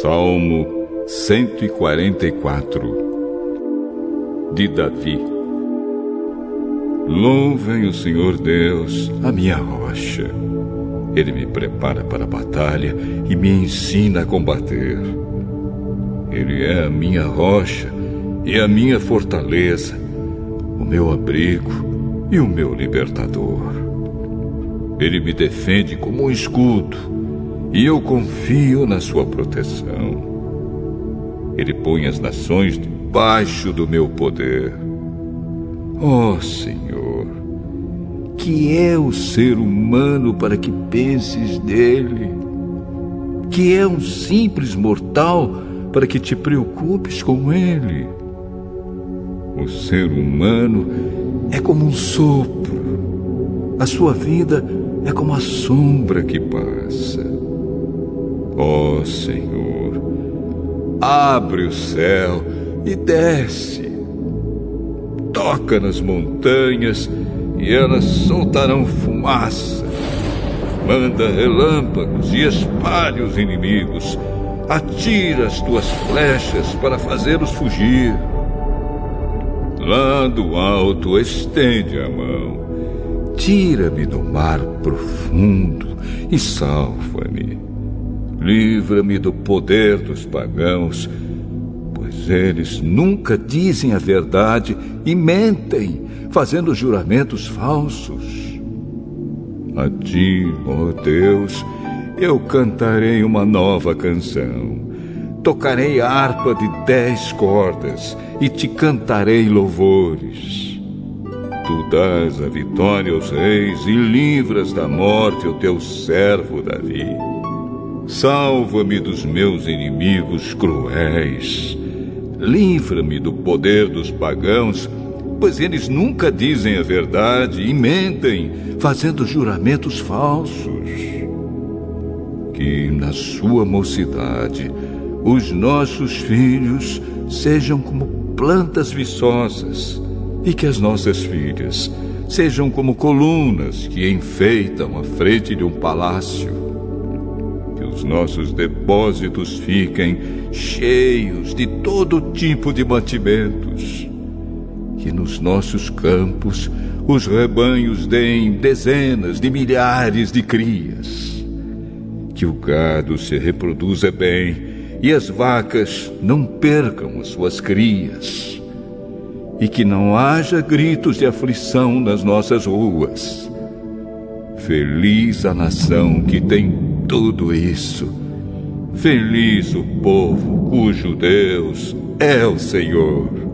Salmo 144 De Davi Louvem o Senhor Deus, a minha rocha. Ele me prepara para a batalha e me ensina a combater. Ele é a minha rocha e a minha fortaleza, o meu abrigo e o meu libertador. Ele me defende como um escudo e eu confio na sua proteção. Ele põe as nações debaixo do meu poder. Oh, Senhor, que é o ser humano para que penses dele? Que é um simples mortal para que te preocupes com ele? O ser humano é como um sopro. A sua vida é como a sombra que passa. Ó oh, Senhor, abre o céu e desce. Toca nas montanhas e elas soltarão fumaça. Manda relâmpagos e espalhe os inimigos. Atira as tuas flechas para fazê-los fugir. Lá do alto estende a mão. Tira-me do mar profundo e salva-me. Livra-me do poder dos pagãos, pois eles nunca dizem a verdade e mentem, fazendo juramentos falsos. A ti, ó oh Deus, eu cantarei uma nova canção. Tocarei a harpa de dez cordas e te cantarei louvores. Tu dás a vitória aos reis e livras da morte o teu servo Davi. Salva-me dos meus inimigos cruéis. Livra-me do poder dos pagãos, pois eles nunca dizem a verdade e mentem, fazendo juramentos falsos. Que na sua mocidade os nossos filhos sejam como plantas viçosas e que as nossas filhas sejam como colunas que enfeitam a frente de um palácio os nossos depósitos fiquem cheios de todo tipo de mantimentos. Que nos nossos campos os rebanhos deem dezenas de milhares de crias. Que o gado se reproduza bem e as vacas não percam as suas crias. E que não haja gritos de aflição nas nossas ruas. Feliz a nação que tem tudo isso. Feliz o povo cujo Deus é o Senhor.